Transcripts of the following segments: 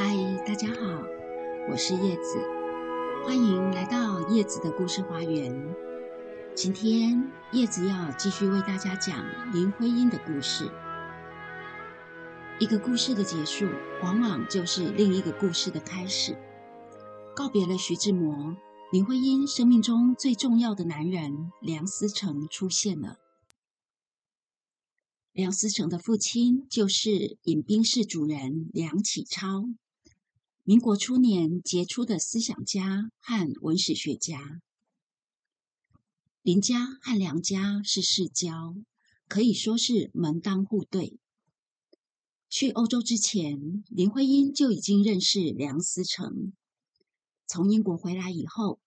嗨，大家好，我是叶子，欢迎来到叶子的故事花园。今天叶子要继续为大家讲林徽因的故事。一个故事的结束，往往就是另一个故事的开始。告别了徐志摩，林徽因生命中最重要的男人梁思成出现了。梁思成的父亲就是饮冰室主人梁启超，民国初年杰出的思想家和文史学家。林家和梁家是世交，可以说是门当户对。去欧洲之前，林徽因就已经认识梁思成。从英国回来以后，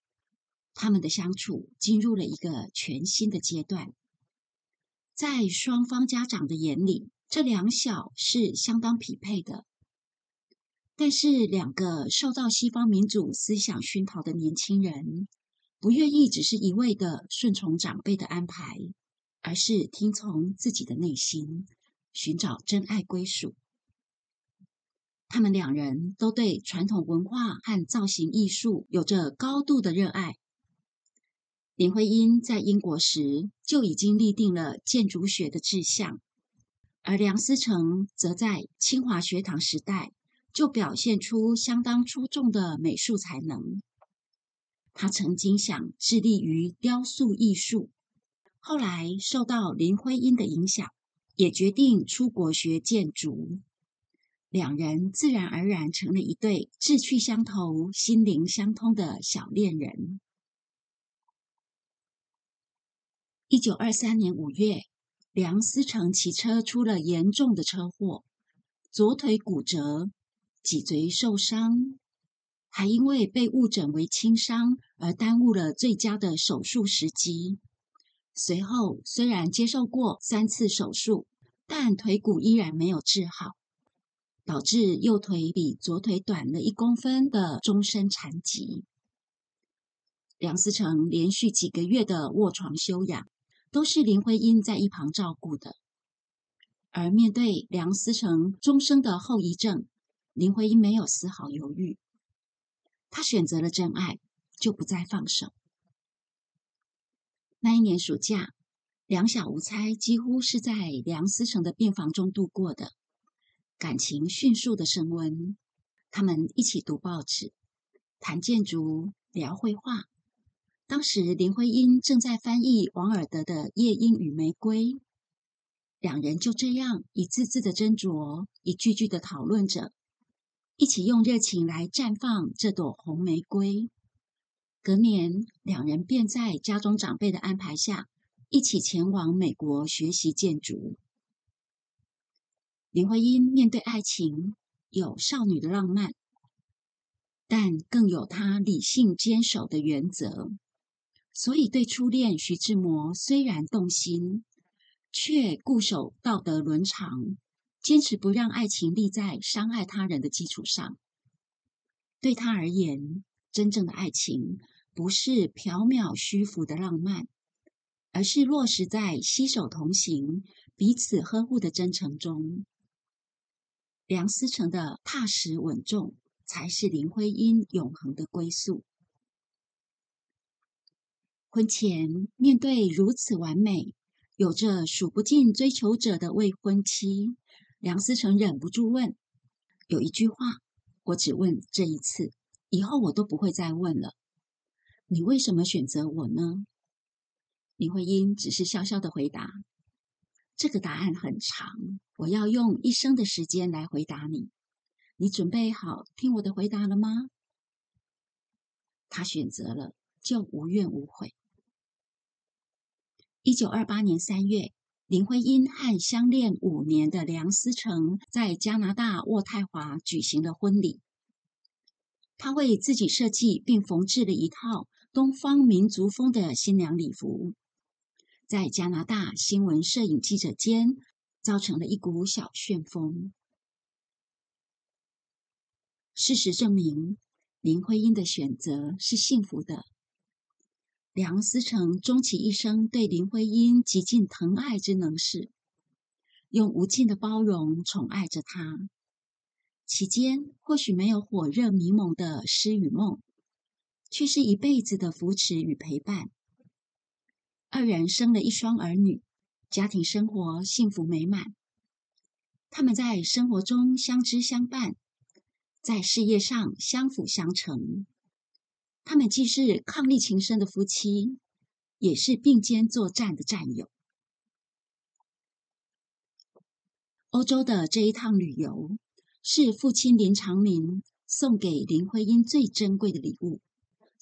他们的相处进入了一个全新的阶段。在双方家长的眼里，这两小是相当匹配的。但是，两个受到西方民主思想熏陶的年轻人，不愿意只是一味的顺从长辈的安排，而是听从自己的内心，寻找真爱归属。他们两人都对传统文化和造型艺术有着高度的热爱。林徽因在英国时就已经立定了建筑学的志向，而梁思成则在清华学堂时代就表现出相当出众的美术才能。他曾经想致力于雕塑艺术，后来受到林徽因的影响，也决定出国学建筑。两人自然而然成了一对志趣相投、心灵相通的小恋人。一九二三年五月，梁思成骑车出了严重的车祸，左腿骨折，脊椎受伤，还因为被误诊为轻伤而耽误了最佳的手术时机。随后虽然接受过三次手术，但腿骨依然没有治好，导致右腿比左腿短了一公分的终身残疾。梁思成连续几个月的卧床休养。都是林徽因在一旁照顾的，而面对梁思成终生的后遗症，林徽因没有丝毫犹豫。她选择了真爱，就不再放手。那一年暑假，两小无猜几乎是在梁思成的病房中度过的，感情迅速的升温。他们一起读报纸，谈建筑，聊绘画。当时林徽因正在翻译王尔德的《夜莺与玫瑰》，两人就这样一字字的斟酌，一句句的讨论着，一起用热情来绽放这朵红玫瑰。隔年，两人便在家中长辈的安排下，一起前往美国学习建筑。林徽因面对爱情，有少女的浪漫，但更有她理性坚守的原则。所以，对初恋徐志摩虽然动心，却固守道德伦常，坚持不让爱情立在伤害他人的基础上。对他而言，真正的爱情不是缥缈虚浮的浪漫，而是落实在携手同行、彼此呵护的真诚中。梁思成的踏实稳重，才是林徽因永恒的归宿。婚前面对如此完美、有着数不尽追求者的未婚妻，梁思成忍不住问：“有一句话，我只问这一次，以后我都不会再问了。你为什么选择我呢？”林徽因只是笑笑的回答：“这个答案很长，我要用一生的时间来回答你。你准备好听我的回答了吗？”他选择了，就无怨无悔。一九二八年三月，林徽因和相恋五年的梁思成在加拿大渥太华举行了婚礼。他为自己设计并缝制了一套东方民族风的新娘礼服，在加拿大新闻摄影记者间造成了一股小旋风。事实证明，林徽因的选择是幸福的。梁思成终其一生对林徽因极尽疼爱之能事，用无尽的包容宠爱着她。其间或许没有火热迷蒙的诗与梦，却是一辈子的扶持与陪伴。二人生了一双儿女，家庭生活幸福美满。他们在生活中相知相伴，在事业上相辅相成。他们既是伉俪情深的夫妻，也是并肩作战的战友。欧洲的这一趟旅游，是父亲林长民送给林徽因最珍贵的礼物。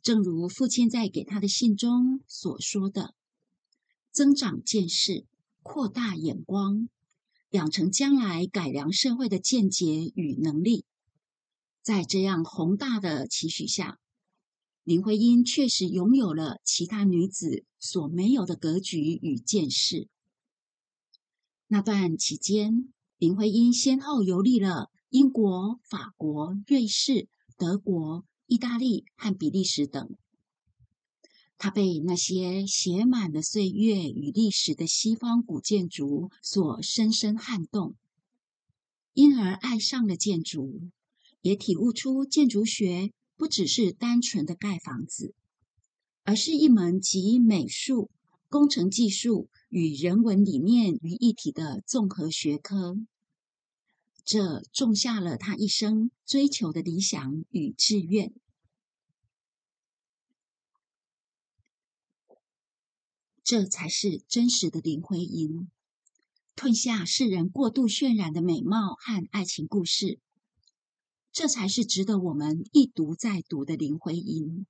正如父亲在给他的信中所说的：“增长见识，扩大眼光。”养成将来改良社会的见解与能力，在这样宏大的期许下，林徽因确实拥有了其他女子所没有的格局与见识。那段期间，林徽因先后游历了英国、法国、瑞士、德国、意大利和比利时等。她被那些写满了岁月与历史的西方古建筑所深深撼动，因而爱上了建筑，也体悟出建筑学不只是单纯的盖房子，而是一门集美术、工程技术与人文理念于一体的综合学科。这种下了他一生追求的理想与志愿。这才是真实的林徽因，吞下世人过度渲染的美貌和爱情故事。这才是值得我们一读再读的林徽因。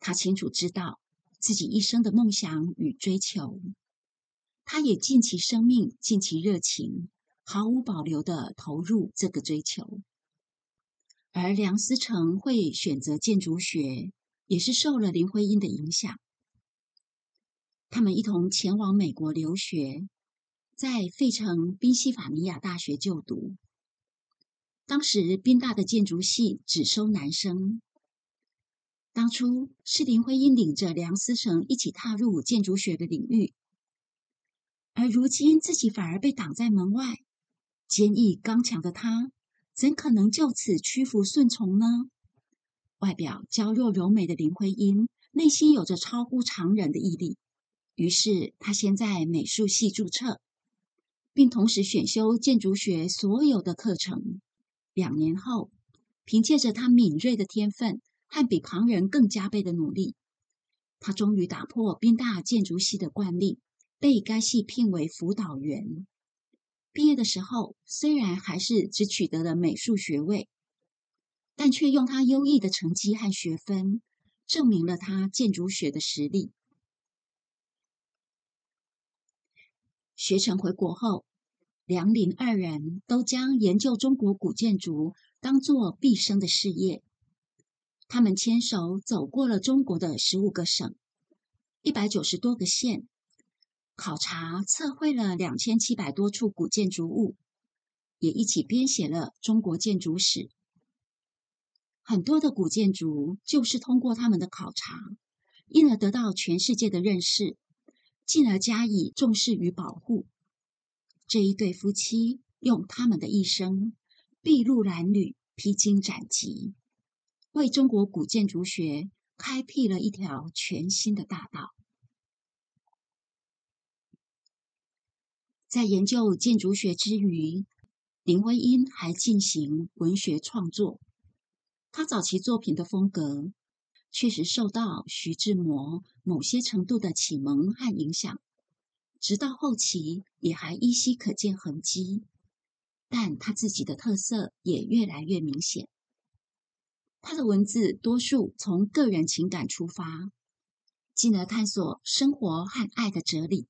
她清楚知道自己一生的梦想与追求，她也尽其生命、尽其热情，毫无保留的投入这个追求。而梁思成会选择建筑学，也是受了林徽因的影响。他们一同前往美国留学，在费城宾夕法尼亚大学就读。当时宾大的建筑系只收男生。当初是林徽因领着梁思成一起踏入建筑学的领域，而如今自己反而被挡在门外。坚毅刚强的他，怎可能就此屈服顺从呢？外表娇弱柔美的林徽因，内心有着超乎常人的毅力。于是，他先在美术系注册，并同时选修建筑学所有的课程。两年后，凭借着他敏锐的天分和比旁人更加倍的努力，他终于打破宾大建筑系的惯例，被该系聘为辅导员。毕业的时候，虽然还是只取得了美术学位，但却用他优异的成绩和学分，证明了他建筑学的实力。学成回国后，梁林二人都将研究中国古建筑当作毕生的事业。他们牵手走过了中国的十五个省、一百九十多个县，考察测绘了两千七百多处古建筑物，也一起编写了中国建筑史。很多的古建筑就是通过他们的考察，因而得到全世界的认识。进而加以重视与保护。这一对夫妻用他们的一生，筚路蓝缕、披荆斩棘，为中国古建筑学开辟了一条全新的大道。在研究建筑学之余，林徽因还进行文学创作。他早期作品的风格。确实受到徐志摩某些程度的启蒙和影响，直到后期也还依稀可见痕迹，但他自己的特色也越来越明显。他的文字多数从个人情感出发，进而探索生活和爱的哲理。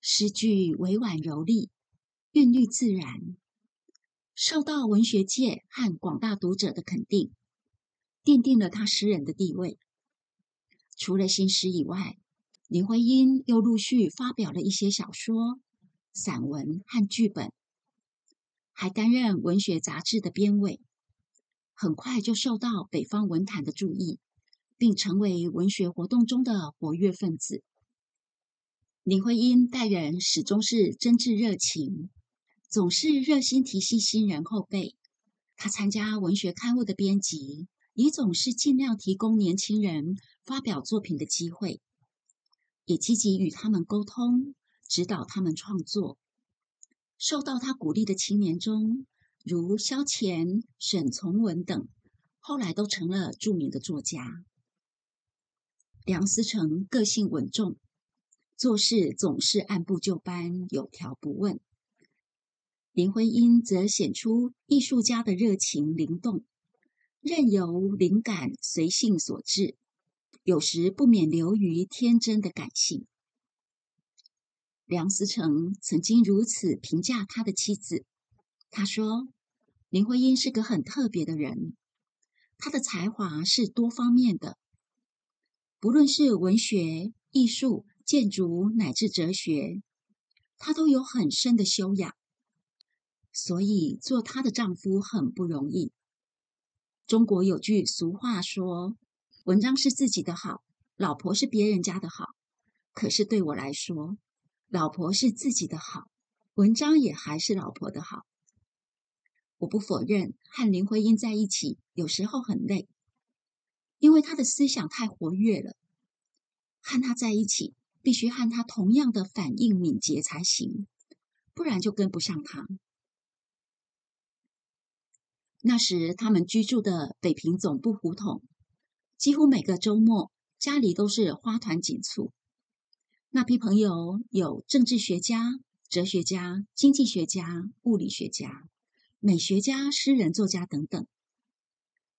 诗句委婉柔丽，韵律自然，受到文学界和广大读者的肯定。奠定了他诗人的地位。除了新诗以外，林徽因又陆续发表了一些小说、散文和剧本，还担任文学杂志的编委。很快就受到北方文坛的注意，并成为文学活动中的活跃分子。林徽因待人始终是真挚热情，总是热心提携新人后辈。他参加文学刊物的编辑，也总是尽量提供年轻人发表作品的机会，也积极与他们沟通，指导他们创作。受到他鼓励的青年中，如萧乾、沈从文等，后来都成了著名的作家。梁思成个性稳重，做事总是按部就班、有条不紊。林徽因则显出艺术家的热情灵动，任由灵感随性所致，有时不免流于天真的感性。梁思成曾经如此评价他的妻子，他说：“林徽因是个很特别的人，她的才华是多方面的。”不论是文学、艺术、建筑，乃至哲学，她都有很深的修养，所以做她的丈夫很不容易。中国有句俗话说：“文章是自己的好，老婆是别人家的好。”可是对我来说，老婆是自己的好，文章也还是老婆的好。我不否认和林徽因在一起有时候很累。因为他的思想太活跃了，和他在一起必须和他同样的反应敏捷才行，不然就跟不上他。那时他们居住的北平总部胡同，几乎每个周末家里都是花团锦簇。那批朋友有政治学家、哲学家、经济学家、物理学家、美学家、诗人、作家等等。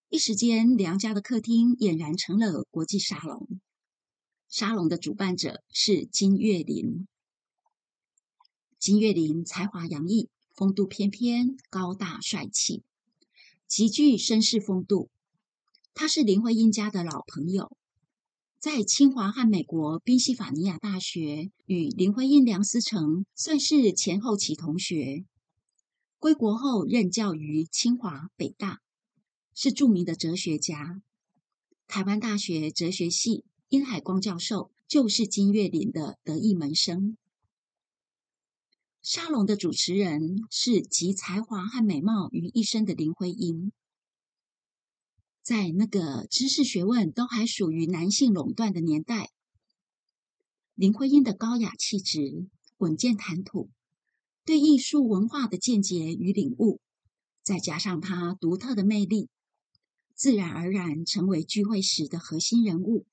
一时间，梁家的客厅俨然成了国际沙龙。沙龙的主办者是金岳霖。金岳霖才华洋溢，风度翩翩，高大帅气，极具绅士风度。他是林徽因家的老朋友，在清华和美国宾夕法尼亚大学与林徽因、梁思成算是前后期同学。归国后任教于清华、北大。是著名的哲学家，台湾大学哲学系殷海光教授就是金岳霖的得意门生。沙龙的主持人是集才华和美貌于一身的林徽因。在那个知识学问都还属于男性垄断的年代，林徽因的高雅气质、稳健谈吐、对艺术文化的见解与领悟，再加上她独特的魅力。自然而然成为聚会时的核心人物。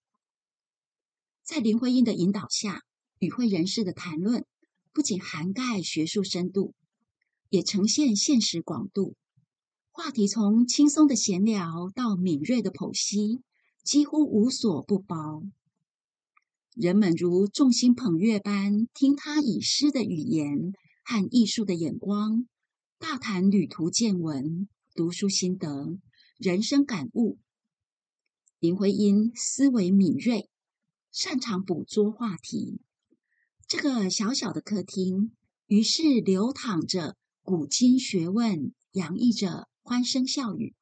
在林徽因的引导下，与会人士的谈论不仅涵盖学术深度，也呈现现实广度。话题从轻松的闲聊到敏锐的剖析，几乎无所不包。人们如众星捧月般听他以诗的语言和艺术的眼光，大谈旅途见闻、读书心得。人生感悟，林徽因思维敏锐，擅长捕捉话题。这个小小的客厅，于是流淌着古今学问，洋溢着欢声笑语。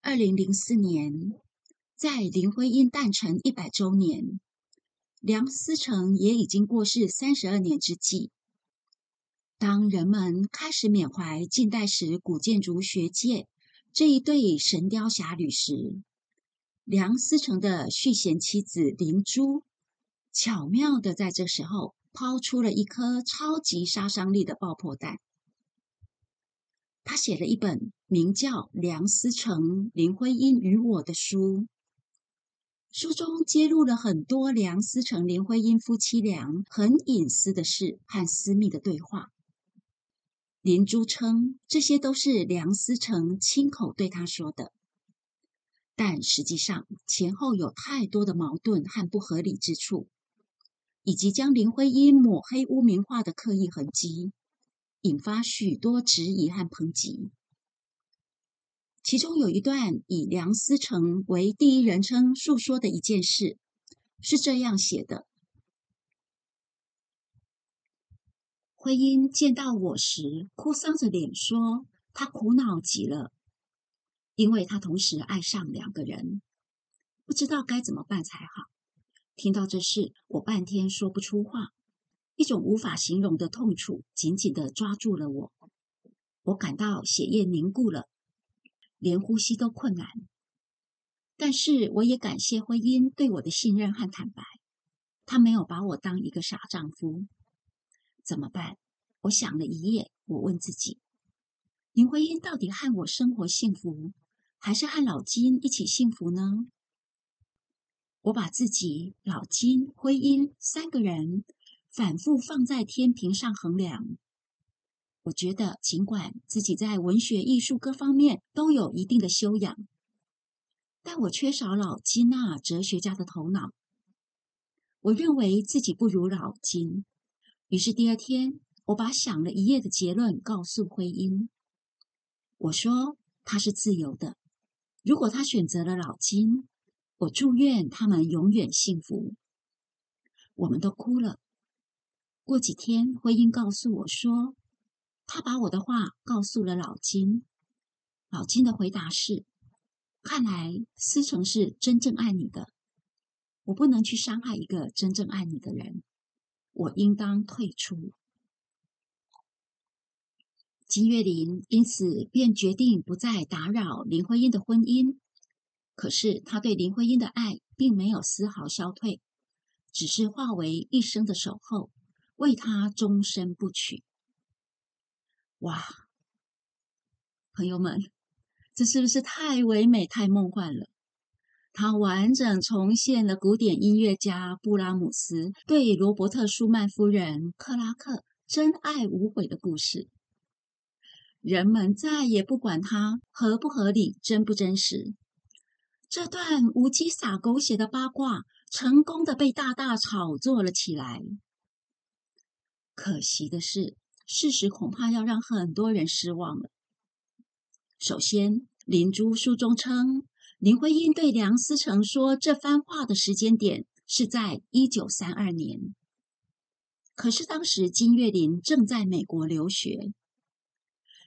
二零零四年，在林徽因诞辰一百周年，梁思成也已经过世三十二年之际。当人们开始缅怀近代史古建筑学界这一对神雕侠侣时，梁思成的续弦妻子林珠巧妙的在这时候抛出了一颗超级杀伤力的爆破弹。他写了一本名叫《梁思成、林徽因与我的书》，书中揭露了很多梁思成、林徽因夫妻俩很隐私的事和私密的对话。林珠称这些都是梁思成亲口对他说的，但实际上前后有太多的矛盾和不合理之处，以及将林徽因抹黑污名化的刻意痕迹，引发许多质疑和抨击。其中有一段以梁思成为第一人称述说的一件事，是这样写的。徽因见到我时，哭丧着脸说：“他苦恼极了，因为他同时爱上两个人，不知道该怎么办才好。”听到这事，我半天说不出话，一种无法形容的痛楚紧紧的抓住了我，我感到血液凝固了，连呼吸都困难。但是我也感谢婚姻对我的信任和坦白，他没有把我当一个傻丈夫。怎么办？我想了一夜，我问自己：林徽因到底和我生活幸福，还是和老金一起幸福呢？我把自己、老金、徽因三个人反复放在天平上衡量。我觉得，尽管自己在文学、艺术各方面都有一定的修养，但我缺少老金那哲学家的头脑。我认为自己不如老金，于是第二天，我把想了一夜的结论告诉徽因。我说他是自由的，如果他选择了老金。我祝愿他们永远幸福。我们都哭了。过几天，徽因告诉我说，他把我的话告诉了老金。老金的回答是：看来思成是真正爱你的。我不能去伤害一个真正爱你的人。我应当退出。金岳霖因此便决定不再打扰林徽因的婚姻。可是他对林徽因的爱并没有丝毫消退，只是化为一生的守候，为他终身不娶。哇，朋友们，这是不是太唯美、太梦幻了？他完整重现了古典音乐家布拉姆斯对罗伯特·舒曼夫人克拉克真爱无悔的故事。人们再也不管它合不合理、真不真实。这段无稽撒狗血的八卦，成功的被大大炒作了起来。可惜的是，事实恐怕要让很多人失望了。首先，林珠书中称，林徽因对梁思成说这番话的时间点是在一九三二年。可是当时金岳霖正在美国留学，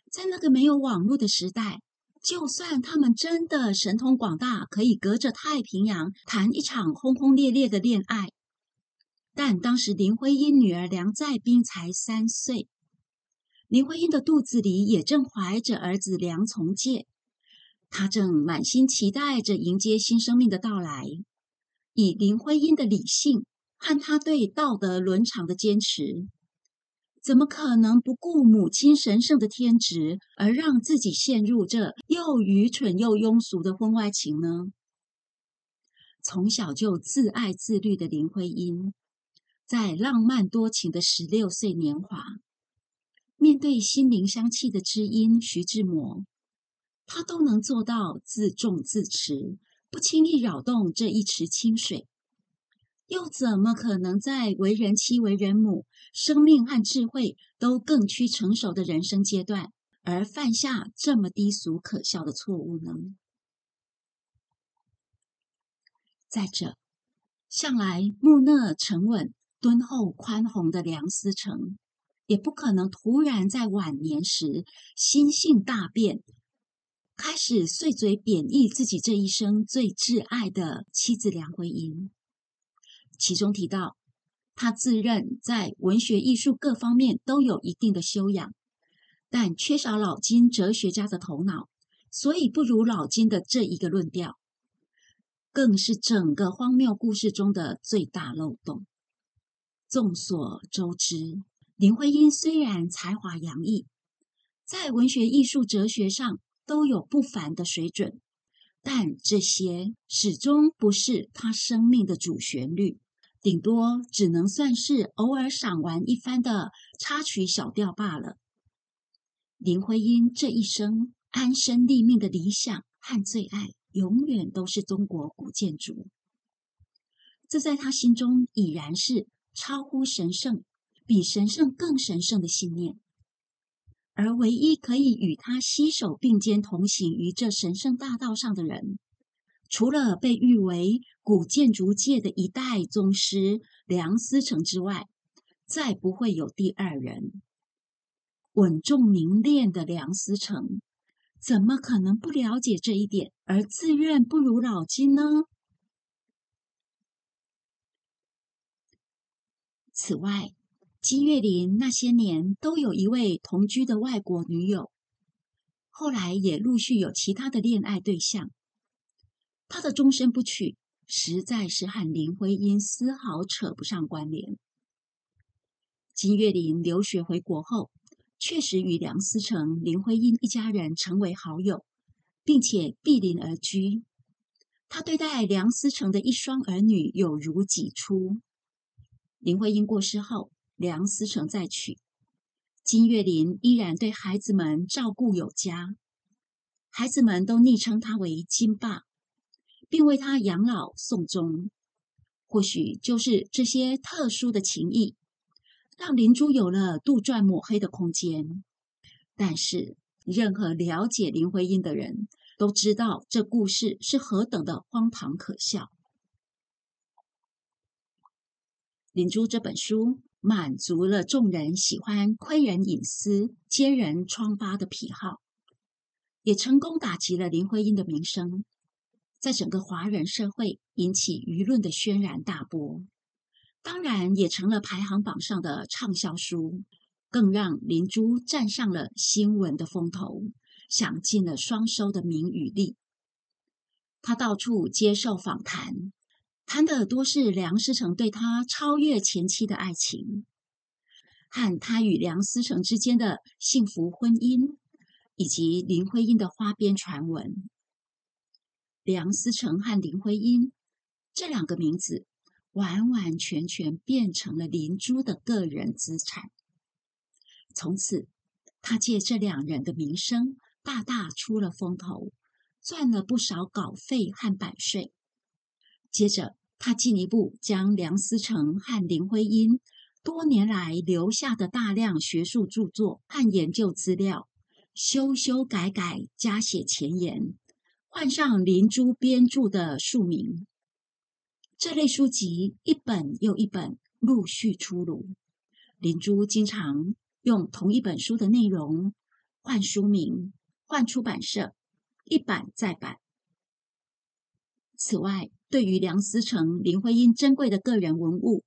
在那个没有网络的时代。就算他们真的神通广大，可以隔着太平洋谈一场轰轰烈烈的恋爱，但当时林徽因女儿梁再冰才三岁，林徽因的肚子里也正怀着儿子梁从诫，她正满心期待着迎接新生命的到来。以林徽因的理性和她对道德伦常的坚持。怎么可能不顾母亲神圣的天职，而让自己陷入这又愚蠢又庸俗的婚外情呢？从小就自爱自律的林徽因，在浪漫多情的十六岁年华，面对心灵相契的知音徐志摩，他都能做到自重自持，不轻易扰动这一池清水。又怎么可能在为人妻、为人母、生命和智慧都更趋成熟的人生阶段，而犯下这么低俗可笑的错误呢？再者，向来木讷沉稳、敦厚宽宏的梁思成，也不可能突然在晚年时心性大变，开始碎嘴贬义自己这一生最挚爱的妻子梁徽因。其中提到，他自认在文学艺术各方面都有一定的修养，但缺少老金哲学家的头脑，所以不如老金的这一个论调，更是整个荒谬故事中的最大漏洞。众所周知，林徽因虽然才华洋溢，在文学艺术哲学上都有不凡的水准，但这些始终不是她生命的主旋律。顶多只能算是偶尔赏玩一番的插曲小调罢了。林徽因这一生安身立命的理想和最爱，永远都是中国古建筑。这在他心中已然是超乎神圣、比神圣更神圣的信念。而唯一可以与他携手并肩同行于这神圣大道上的人，除了被誉为古建筑界的一代宗师梁思成之外，再不会有第二人。稳重凝练的梁思成，怎么可能不了解这一点而自愿不如老金呢？此外，金岳霖那些年都有一位同居的外国女友，后来也陆续有其他的恋爱对象。他的终身不娶，实在是和林徽因丝毫扯不上关联。金岳霖留学回国后，确实与梁思成、林徽因一家人成为好友，并且毗邻而居。他对待梁思成的一双儿女有如己出。林徽因过世后，梁思成再娶，金岳霖依然对孩子们照顾有加，孩子们都昵称他为金爸，并为他养老送终。或许就是这些特殊的情谊，让林珠有了杜撰抹黑的空间。但是，任何了解林徽因的人都知道，这故事是何等的荒唐可笑。林珠这本书。满足了众人喜欢窥人隐私、揭人疮疤的癖好，也成功打击了林徽因的名声，在整个华人社会引起舆论的轩然大波。当然，也成了排行榜上的畅销书，更让林珠站上了新闻的风头，享尽了双收的名与利。他到处接受访谈。谈的多是梁思成对他超越前妻的爱情，和他与梁思成之间的幸福婚姻，以及林徽因的花边传闻。梁思成和林徽因这两个名字，完完全全变成了林珠的个人资产。从此，他借这两人的名声，大大出了风头，赚了不少稿费和版税。接着，他进一步将梁思成和林徽因多年来留下的大量学术著作和研究资料修修改改，加写前言，换上林珠编著的书名。这类书籍一本又一本陆续出炉。林珠经常用同一本书的内容换书名、换出版社，一版再版。此外，对于梁思成、林徽因珍贵的个人文物，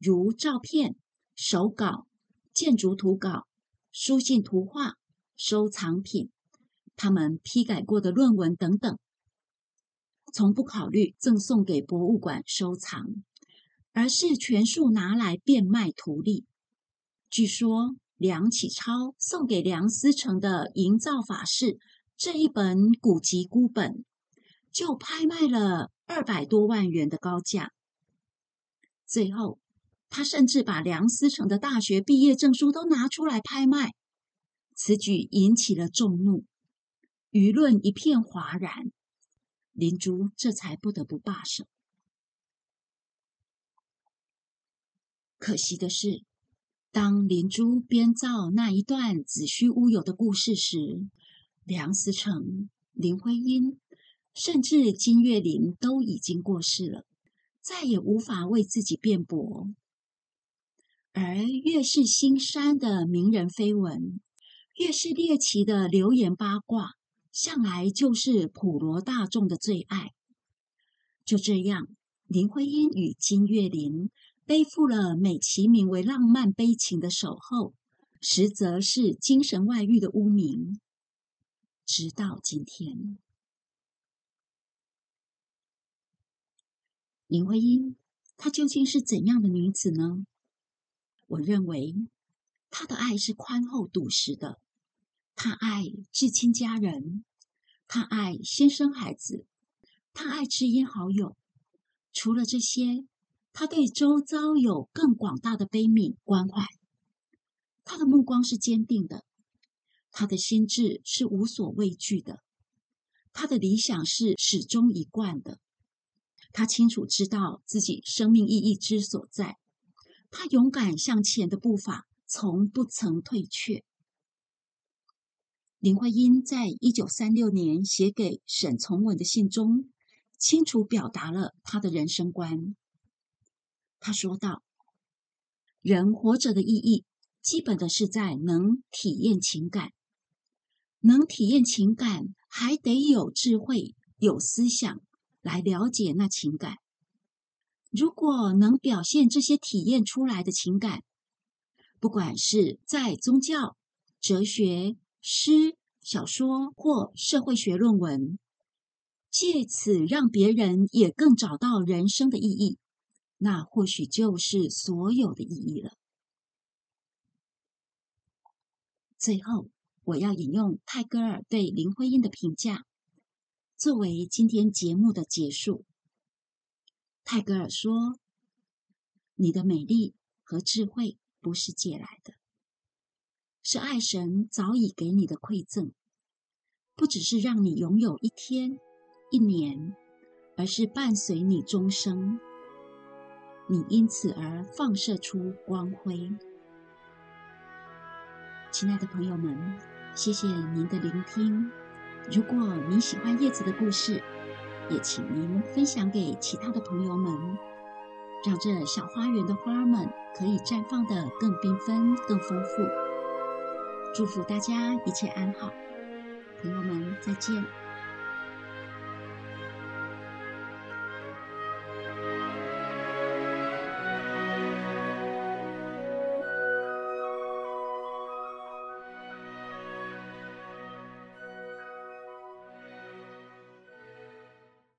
如照片、手稿、建筑图稿、书信、图画、收藏品，他们批改过的论文等等，从不考虑赠送给博物馆收藏，而是全数拿来变卖图利。据说梁启超送给梁思成的《营造法式》这一本古籍孤本。就拍卖了二百多万元的高价，最后他甚至把梁思成的大学毕业证书都拿出来拍卖，此举引起了众怒，舆论一片哗然，林珠这才不得不罢手。可惜的是，当林珠编造那一段子虚乌有的故事时，梁思成、林徽因。甚至金岳霖都已经过世了，再也无法为自己辩驳。而越是新山的名人绯闻，越是猎奇的流言八卦，向来就是普罗大众的最爱。就这样，林徽因与金岳霖背负了美其名为浪漫悲情的守候，实则是精神外遇的污名，直到今天。林徽因，她究竟是怎样的女子呢？我认为，她的爱是宽厚笃实的。她爱至亲家人，她爱先生孩子，她爱知音好友。除了这些，她对周遭有更广大的悲悯关怀。她的目光是坚定的，她的心智是无所畏惧的，她的理想是始终一贯的。他清楚知道自己生命意义之所在，他勇敢向前的步伐从不曾退却。林徽因在一九三六年写给沈从文的信中，清楚表达了他的人生观。他说道：“人活着的意义，基本的是在能体验情感，能体验情感，还得有智慧，有思想。”来了解那情感。如果能表现这些体验出来的情感，不管是在宗教、哲学、诗、小说或社会学论文，借此让别人也更找到人生的意义，那或许就是所有的意义了。最后，我要引用泰戈尔对林徽因的评价，作为今天节目的结束。泰戈尔说：“你的美丽和智慧不是借来的，是爱神早已给你的馈赠。不只是让你拥有一天、一年，而是伴随你终生。你因此而放射出光辉。”亲爱的朋友们，谢谢您的聆听。如果您喜欢叶子的故事，也请您分享给其他的朋友们，让这小花园的花儿们可以绽放的更缤纷、更丰富。祝福大家一切安好，朋友们再见。